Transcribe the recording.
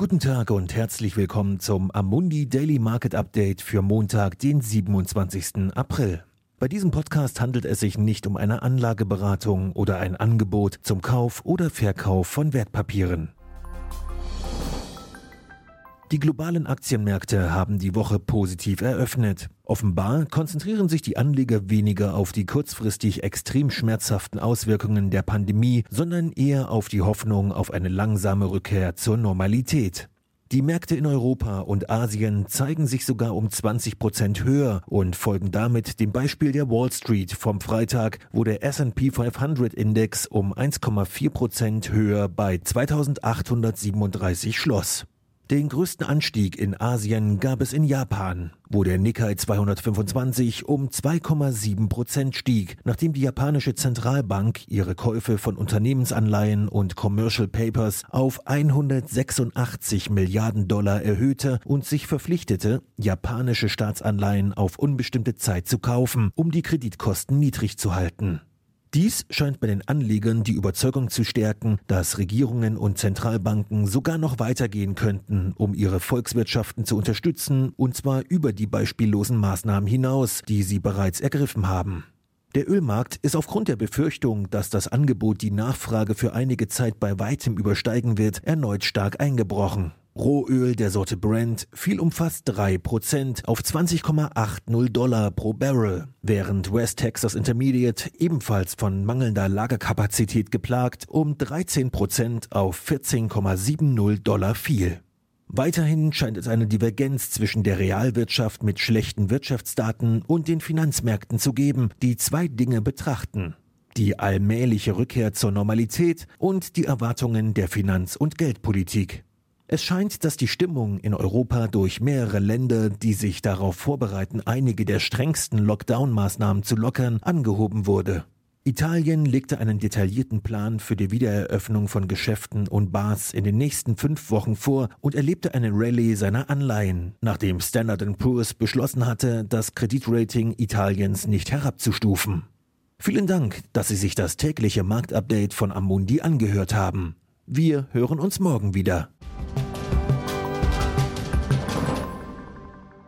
Guten Tag und herzlich willkommen zum Amundi Daily Market Update für Montag, den 27. April. Bei diesem Podcast handelt es sich nicht um eine Anlageberatung oder ein Angebot zum Kauf oder Verkauf von Wertpapieren. Die globalen Aktienmärkte haben die Woche positiv eröffnet. Offenbar konzentrieren sich die Anleger weniger auf die kurzfristig extrem schmerzhaften Auswirkungen der Pandemie, sondern eher auf die Hoffnung auf eine langsame Rückkehr zur Normalität. Die Märkte in Europa und Asien zeigen sich sogar um 20 Prozent höher und folgen damit dem Beispiel der Wall Street vom Freitag, wo der S&P 500 Index um 1,4 Prozent höher bei 2837 schloss. Den größten Anstieg in Asien gab es in Japan, wo der Nikkei 225 um 2,7 Prozent stieg, nachdem die japanische Zentralbank ihre Käufe von Unternehmensanleihen und Commercial Papers auf 186 Milliarden Dollar erhöhte und sich verpflichtete, japanische Staatsanleihen auf unbestimmte Zeit zu kaufen, um die Kreditkosten niedrig zu halten. Dies scheint bei den Anlegern die Überzeugung zu stärken, dass Regierungen und Zentralbanken sogar noch weitergehen könnten, um ihre Volkswirtschaften zu unterstützen, und zwar über die beispiellosen Maßnahmen hinaus, die sie bereits ergriffen haben. Der Ölmarkt ist aufgrund der Befürchtung, dass das Angebot die Nachfrage für einige Zeit bei weitem übersteigen wird, erneut stark eingebrochen. Rohöl der Sorte Brent fiel um fast 3% auf 20,80 Dollar pro Barrel, während West Texas Intermediate ebenfalls von mangelnder Lagerkapazität geplagt um 13% auf 14,70 Dollar fiel. Weiterhin scheint es eine Divergenz zwischen der Realwirtschaft mit schlechten Wirtschaftsdaten und den Finanzmärkten zu geben, die zwei Dinge betrachten. Die allmähliche Rückkehr zur Normalität und die Erwartungen der Finanz- und Geldpolitik. Es scheint, dass die Stimmung in Europa durch mehrere Länder, die sich darauf vorbereiten, einige der strengsten Lockdown-Maßnahmen zu lockern, angehoben wurde. Italien legte einen detaillierten Plan für die Wiedereröffnung von Geschäften und Bars in den nächsten fünf Wochen vor und erlebte eine Rallye seiner Anleihen, nachdem Standard Poor's beschlossen hatte, das Kreditrating Italiens nicht herabzustufen. Vielen Dank, dass Sie sich das tägliche Marktupdate von Amundi angehört haben. Wir hören uns morgen wieder.